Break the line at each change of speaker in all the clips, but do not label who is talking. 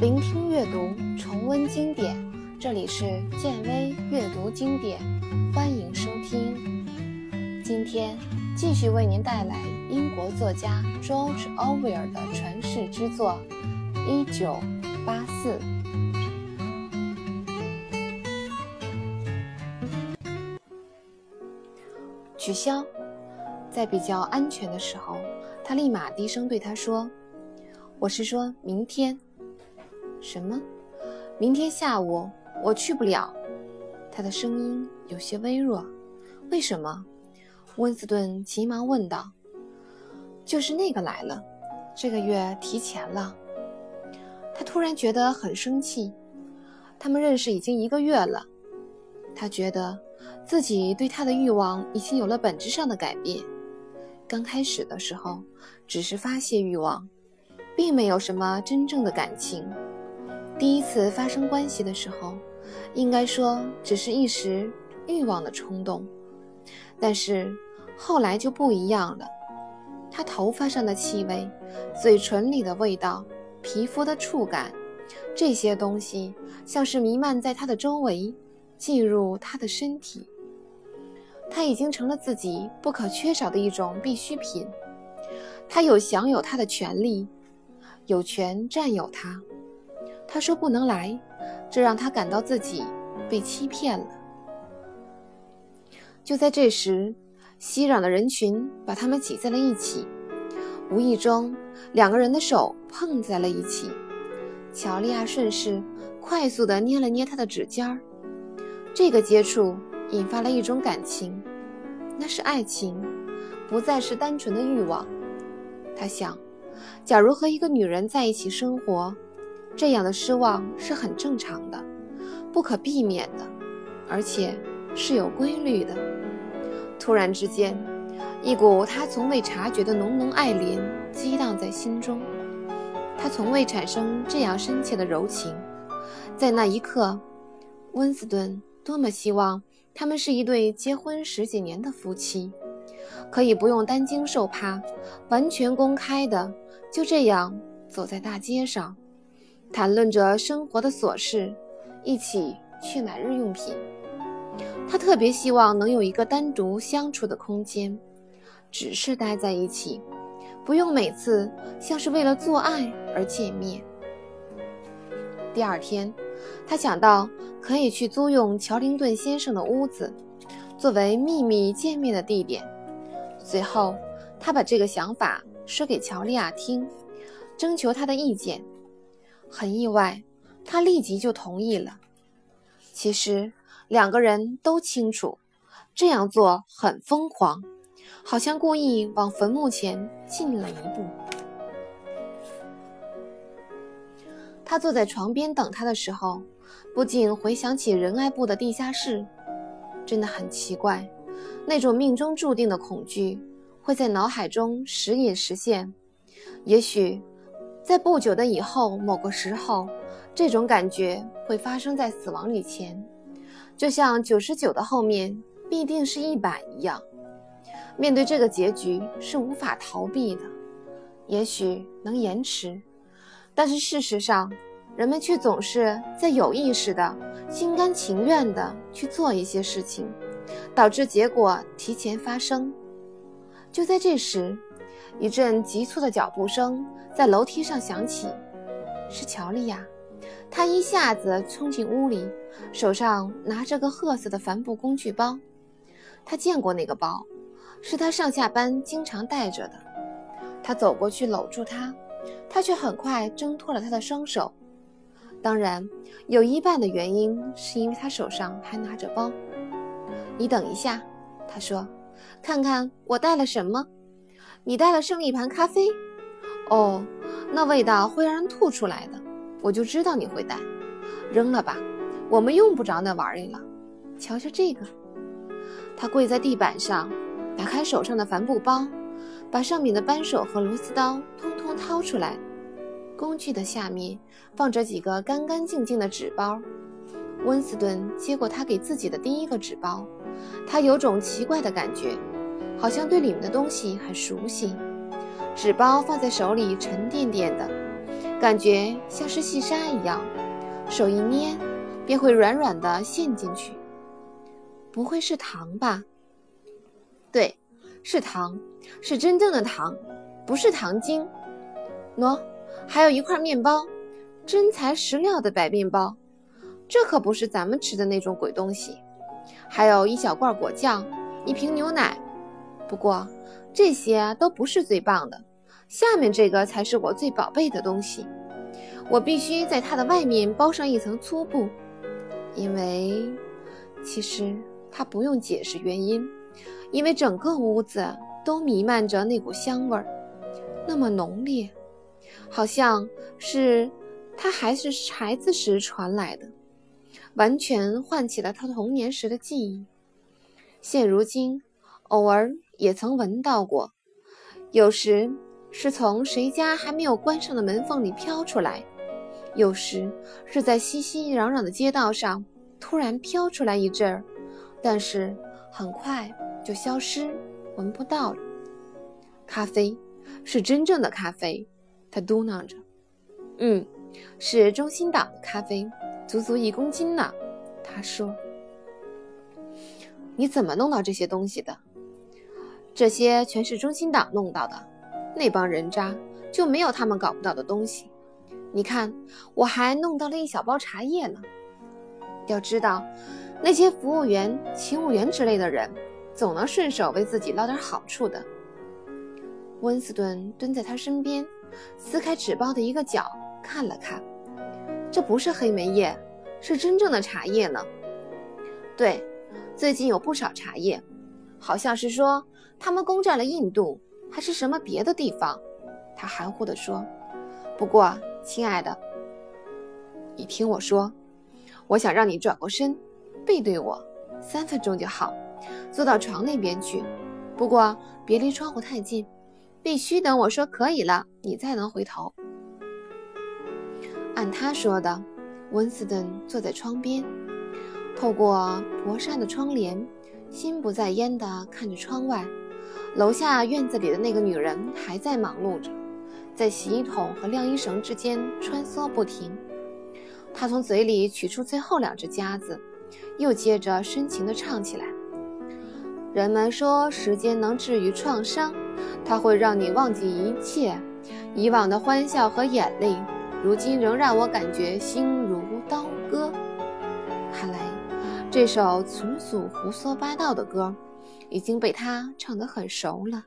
聆听阅读，重温经典。这里是建威阅读经典，欢迎收听。今天继续为您带来英国作家 George Orwell 的传世之作《一九八四》。取消，在比较安全的时候，他立马低声对他说：“我是说明天。”什么？明天下午我去不了。他的声音有些微弱。为什么？温斯顿急忙问道。就是那个来了，这个月提前了。他突然觉得很生气。他们认识已经一个月了，他觉得自己对他的欲望已经有了本质上的改变。刚开始的时候，只是发泄欲望，并没有什么真正的感情。第一次发生关系的时候，应该说只是一时欲望的冲动，但是后来就不一样了。他头发上的气味、嘴唇里的味道、皮肤的触感，这些东西像是弥漫在他的周围，进入他的身体。他已经成了自己不可缺少的一种必需品。他有享有他的权利，有权占有他。他说不能来，这让他感到自己被欺骗了。就在这时，熙攘的人群把他们挤在了一起，无意中，两个人的手碰在了一起。乔利亚顺势快速地捏了捏他的指尖儿，这个接触引发了一种感情，那是爱情，不再是单纯的欲望。他想，假如和一个女人在一起生活。这样的失望是很正常的，不可避免的，而且是有规律的。突然之间，一股他从未察觉的浓浓爱怜激荡在心中。他从未产生这样深切的柔情。在那一刻，温斯顿多么希望他们是一对结婚十几年的夫妻，可以不用担惊受怕，完全公开的就这样走在大街上。谈论着生活的琐事，一起去买日用品。他特别希望能有一个单独相处的空间，只是待在一起，不用每次像是为了做爱而见面。第二天，他想到可以去租用乔林顿先生的屋子，作为秘密见面的地点。随后，他把这个想法说给乔丽亚听，征求她的意见。很意外，他立即就同意了。其实两个人都清楚，这样做很疯狂，好像故意往坟墓前进了一步。他坐在床边等他的时候，不禁回想起仁爱部的地下室。真的很奇怪，那种命中注定的恐惧会在脑海中时隐时现。也许。在不久的以后某个时候，这种感觉会发生在死亡以前，就像九十九的后面必定是一百一样。面对这个结局是无法逃避的，也许能延迟，但是事实上，人们却总是在有意识的、心甘情愿的去做一些事情，导致结果提前发生。就在这时。一阵急促的脚步声在楼梯上响起，是乔丽亚。她一下子冲进屋里，手上拿着个褐色的帆布工具包。他见过那个包，是他上下班经常带着的。他走过去搂住她，他却很快挣脱了他的双手。当然，有一半的原因是因为他手上还拿着包。你等一下，他说，看看我带了什么。你带了剩一盘咖啡，哦，那味道会让人吐出来的。我就知道你会带，扔了吧，我们用不着那玩意了。瞧瞧这个。他跪在地板上，打开手上的帆布包，把上面的扳手和螺丝刀通通掏出来。工具的下面放着几个干干净净的纸包。温斯顿接过他给自己的第一个纸包，他有种奇怪的感觉。好像对里面的东西很熟悉，纸包放在手里沉甸甸的，感觉像是细沙一样，手一捏便会软软的陷进去。不会是糖吧？对，是糖，是真正的糖，不是糖精。喏，还有一块面包，真材实料的白面包，这可不是咱们吃的那种鬼东西。还有一小罐果酱，一瓶牛奶。不过这些都不是最棒的，下面这个才是我最宝贝的东西。我必须在它的外面包上一层粗布，因为其实它不用解释原因，因为整个屋子都弥漫着那股香味儿，那么浓烈，好像是他还是孩子时传来的。完全唤起了他童年时的记忆。现如今，偶尔也曾闻到过，有时是从谁家还没有关上的门缝里飘出来，有时是在熙熙攘攘的街道上突然飘出来一阵儿，但是很快就消失，闻不到了。咖啡是真正的咖啡，他嘟囔着：“嗯，是中心岛的咖啡。”足足一公斤呢，他说：“你怎么弄到这些东西的？这些全是中心党弄到的，那帮人渣就没有他们搞不到的东西。你看，我还弄到了一小包茶叶呢。要知道，那些服务员、勤务员之类的人，总能顺手为自己捞点好处的。”温斯顿蹲在他身边，撕开纸包的一个角，看了看。这不是黑莓叶，是真正的茶叶呢。对，最近有不少茶叶，好像是说他们攻占了印度，还是什么别的地方。他含糊地说：“不过，亲爱的，你听我说，我想让你转过身，背对我，三分钟就好，坐到床那边去。不过别离窗户太近，必须等我说可以了，你才能回头。”按他说的，温斯顿坐在窗边，透过薄纱的窗帘，心不在焉地看着窗外。楼下院子里的那个女人还在忙碌着，在洗衣桶和晾衣绳之间穿梭不停。她从嘴里取出最后两只夹子，又接着深情地唱起来：“人们说时间能治愈创伤，它会让你忘记一切，以往的欢笑和眼泪。”如今仍让我感觉心如刀割。看来这首纯属胡说八道的歌已经被他唱得很熟了。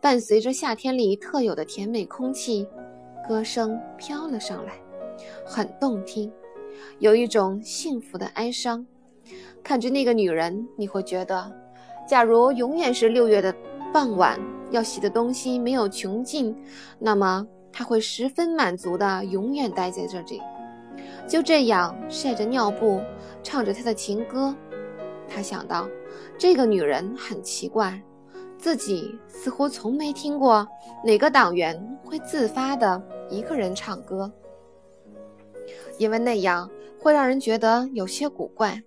伴随着夏天里特有的甜美空气，歌声飘了上来，很动听，有一种幸福的哀伤。看着那个女人，你会觉得，假如永远是六月的傍晚，要洗的东西没有穷尽，那么。他会十分满足的，永远待在这里，就这样晒着尿布，唱着他的情歌。他想到，这个女人很奇怪，自己似乎从没听过哪个党员会自发的一个人唱歌，因为那样会让人觉得有些古怪，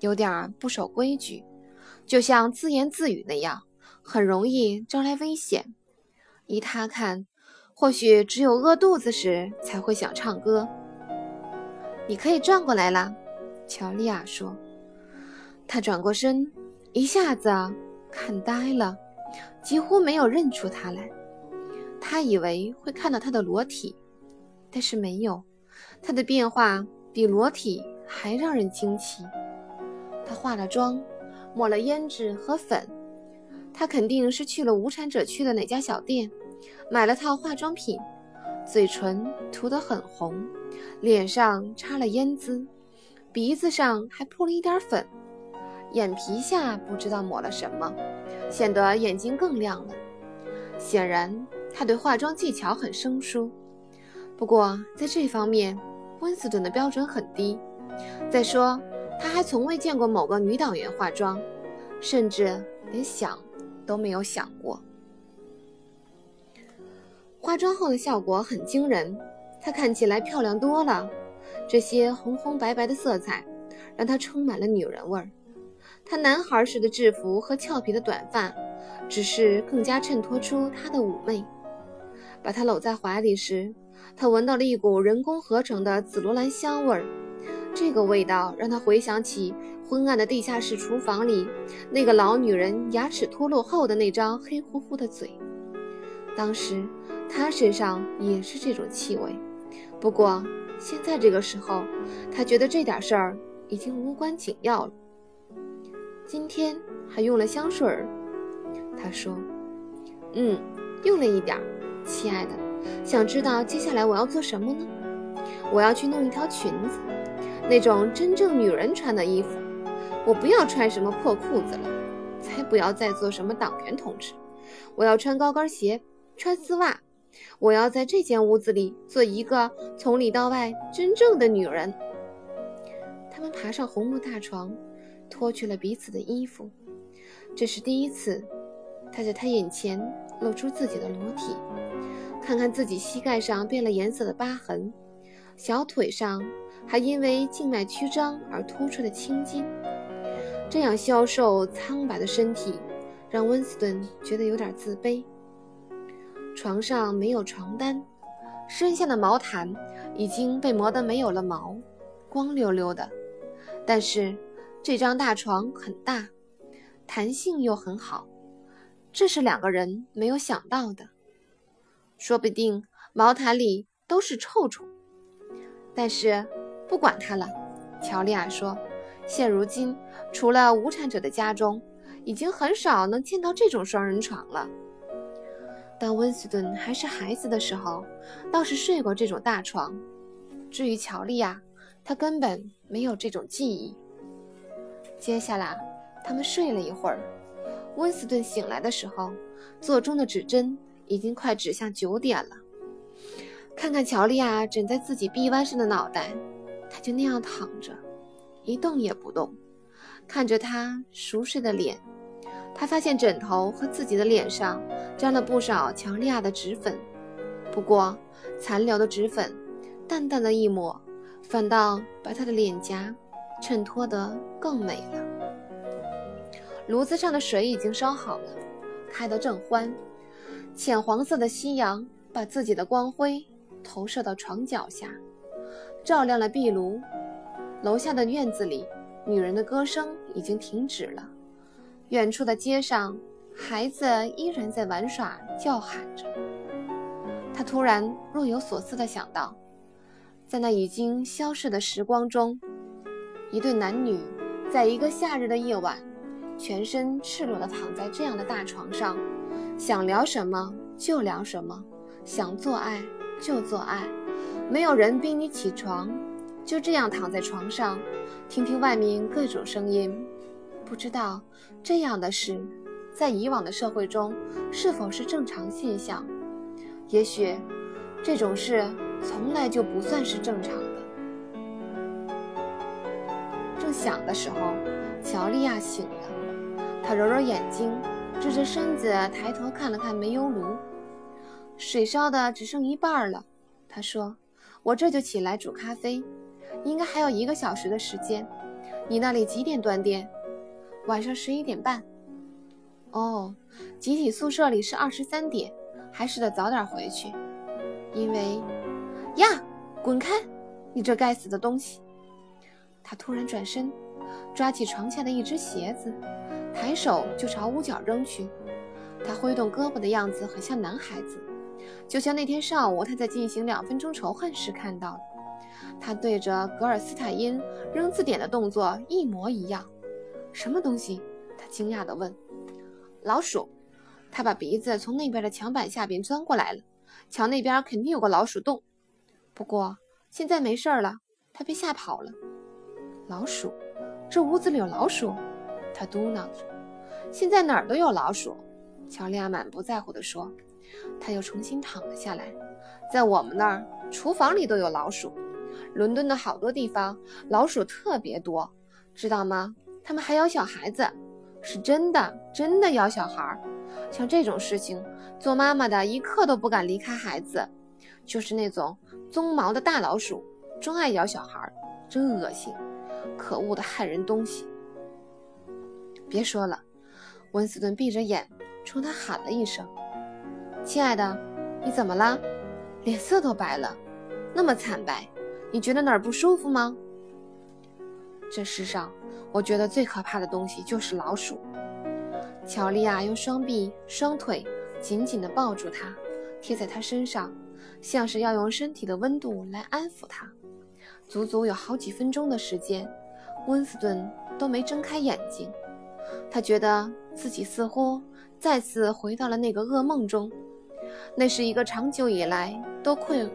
有点不守规矩，就像自言自语那样，很容易招来危险。依他看。或许只有饿肚子时才会想唱歌。你可以转过来了，乔丽亚说。他转过身，一下子看呆了，几乎没有认出他来。他以为会看到他的裸体，但是没有。他的变化比裸体还让人惊奇。他化了妆，抹了胭脂和粉。他肯定是去了无产者区的哪家小店。买了套化妆品，嘴唇涂得很红，脸上擦了胭脂，鼻子上还铺了一点粉，眼皮下不知道抹了什么，显得眼睛更亮了。显然，他对化妆技巧很生疏。不过在这方面，温斯顿的标准很低。再说，他还从未见过某个女党员化妆，甚至连想都没有想过。化妆后的效果很惊人，她看起来漂亮多了。这些红红白白的色彩让她充满了女人味儿。他男孩似的制服和俏皮的短发，只是更加衬托出他的妩媚。把她搂在怀里时，他闻到了一股人工合成的紫罗兰香味儿。这个味道让他回想起昏暗的地下室厨房里那个老女人牙齿脱落后的那张黑乎乎的嘴。当时他身上也是这种气味，不过现在这个时候，他觉得这点事儿已经无关紧要了。今天还用了香水儿，他说：“嗯，用了一点儿，亲爱的。想知道接下来我要做什么呢？我要去弄一条裙子。”那种真正女人穿的衣服，我不要穿什么破裤子了，才不要再做什么党员同志。我要穿高跟鞋，穿丝袜。我要在这间屋子里做一个从里到外真正的女人。他们爬上红木大床，脱去了彼此的衣服。这是第一次，他在他眼前露出自己的裸体，看看自己膝盖上变了颜色的疤痕，小腿上。还因为静脉曲张而突出的青筋，这样消瘦苍白的身体让温斯顿觉得有点自卑。床上没有床单，身下的毛毯已经被磨得没有了毛，光溜溜的。但是这张大床很大，弹性又很好，这是两个人没有想到的。说不定毛毯里都是臭虫，但是。不管他了，乔丽亚说：“现如今，除了无产者的家中，已经很少能见到这种双人床了。当温斯顿还是孩子的时候，倒是睡过这种大床。至于乔丽亚，他根本没有这种记忆。”接下来，他们睡了一会儿。温斯顿醒来的时候，座钟的指针已经快指向九点了。看看乔丽亚枕在自己臂弯上的脑袋。他就那样躺着，一动也不动，看着他熟睡的脸。他发现枕头和自己的脸上沾了不少乔利亚的脂粉，不过残留的脂粉，淡淡的一抹，反倒把他的脸颊衬托得更美了。炉子上的水已经烧好了，开得正欢。浅黄色的夕阳把自己的光辉投射到床脚下。照亮了壁炉，楼下的院子里，女人的歌声已经停止了。远处的街上，孩子依然在玩耍，叫喊着。他突然若有所思地想到，在那已经消逝的时光中，一对男女在一个夏日的夜晚，全身赤裸地躺在这样的大床上，想聊什么就聊什么，想做爱就做爱。没有人逼你起床，就这样躺在床上，听听外面各种声音。不知道这样的事，在以往的社会中是否是正常现象？也许这种事从来就不算是正常正想的时候，乔利亚醒了，她揉揉眼睛，支着身子抬头看了看煤油炉，水烧的只剩一半了。她说。我这就起来煮咖啡，应该还有一个小时的时间。你那里几点断电？晚上十一点半。哦，集体宿舍里是二十三点，还是得早点回去。因为，呀，滚开！你这该死的东西！他突然转身，抓起床下的一只鞋子，抬手就朝屋角扔去。他挥动胳膊的样子很像男孩子。就像那天上午他在进行两分钟仇恨时看到的，他对着格尔斯坦因扔字典的动作一模一样。什么东西？他惊讶地问。老鼠。他把鼻子从那边的墙板下边钻过来了。墙那边肯定有个老鼠洞。不过现在没事了，他被吓跑了。老鼠？这屋子里有老鼠？他嘟囔着。现在哪儿都有老鼠。乔利亚满不在乎地说。他又重新躺了下来，在我们那儿，厨房里都有老鼠。伦敦的好多地方老鼠特别多，知道吗？他们还咬小孩子，是真的，真的咬小孩。像这种事情，做妈妈的一刻都不敢离开孩子。就是那种棕毛的大老鼠，专爱咬小孩，真恶心，可恶的害人东西。别说了，温斯顿闭着眼冲他喊了一声。亲爱的，你怎么了？脸色都白了，那么惨白，你觉得哪儿不舒服吗？这世上，我觉得最可怕的东西就是老鼠。乔丽亚用双臂、双腿紧紧地抱住他，贴在他身上，像是要用身体的温度来安抚他。足足有好几分钟的时间，温斯顿都没睁开眼睛。他觉得自己似乎再次回到了那个噩梦中，那是一个长久以来都困、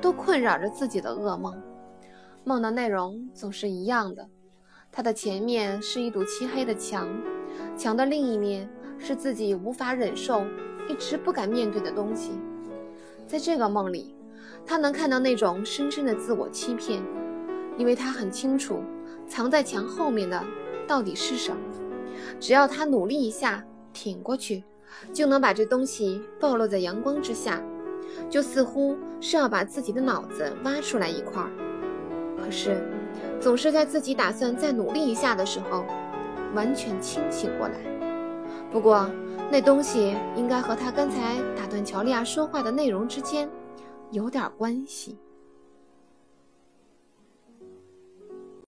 都困扰着自己的噩梦。梦的内容总是一样的，它的前面是一堵漆黑的墙，墙的另一面是自己无法忍受、一直不敢面对的东西。在这个梦里，他能看到那种深深的自我欺骗，因为他很清楚藏在墙后面的到底是什么。只要他努力一下，挺过去，就能把这东西暴露在阳光之下，就似乎是要把自己的脑子挖出来一块儿。可是，总是在自己打算再努力一下的时候，完全清醒过来。不过，那东西应该和他刚才打断乔利亚说话的内容之间有点关系。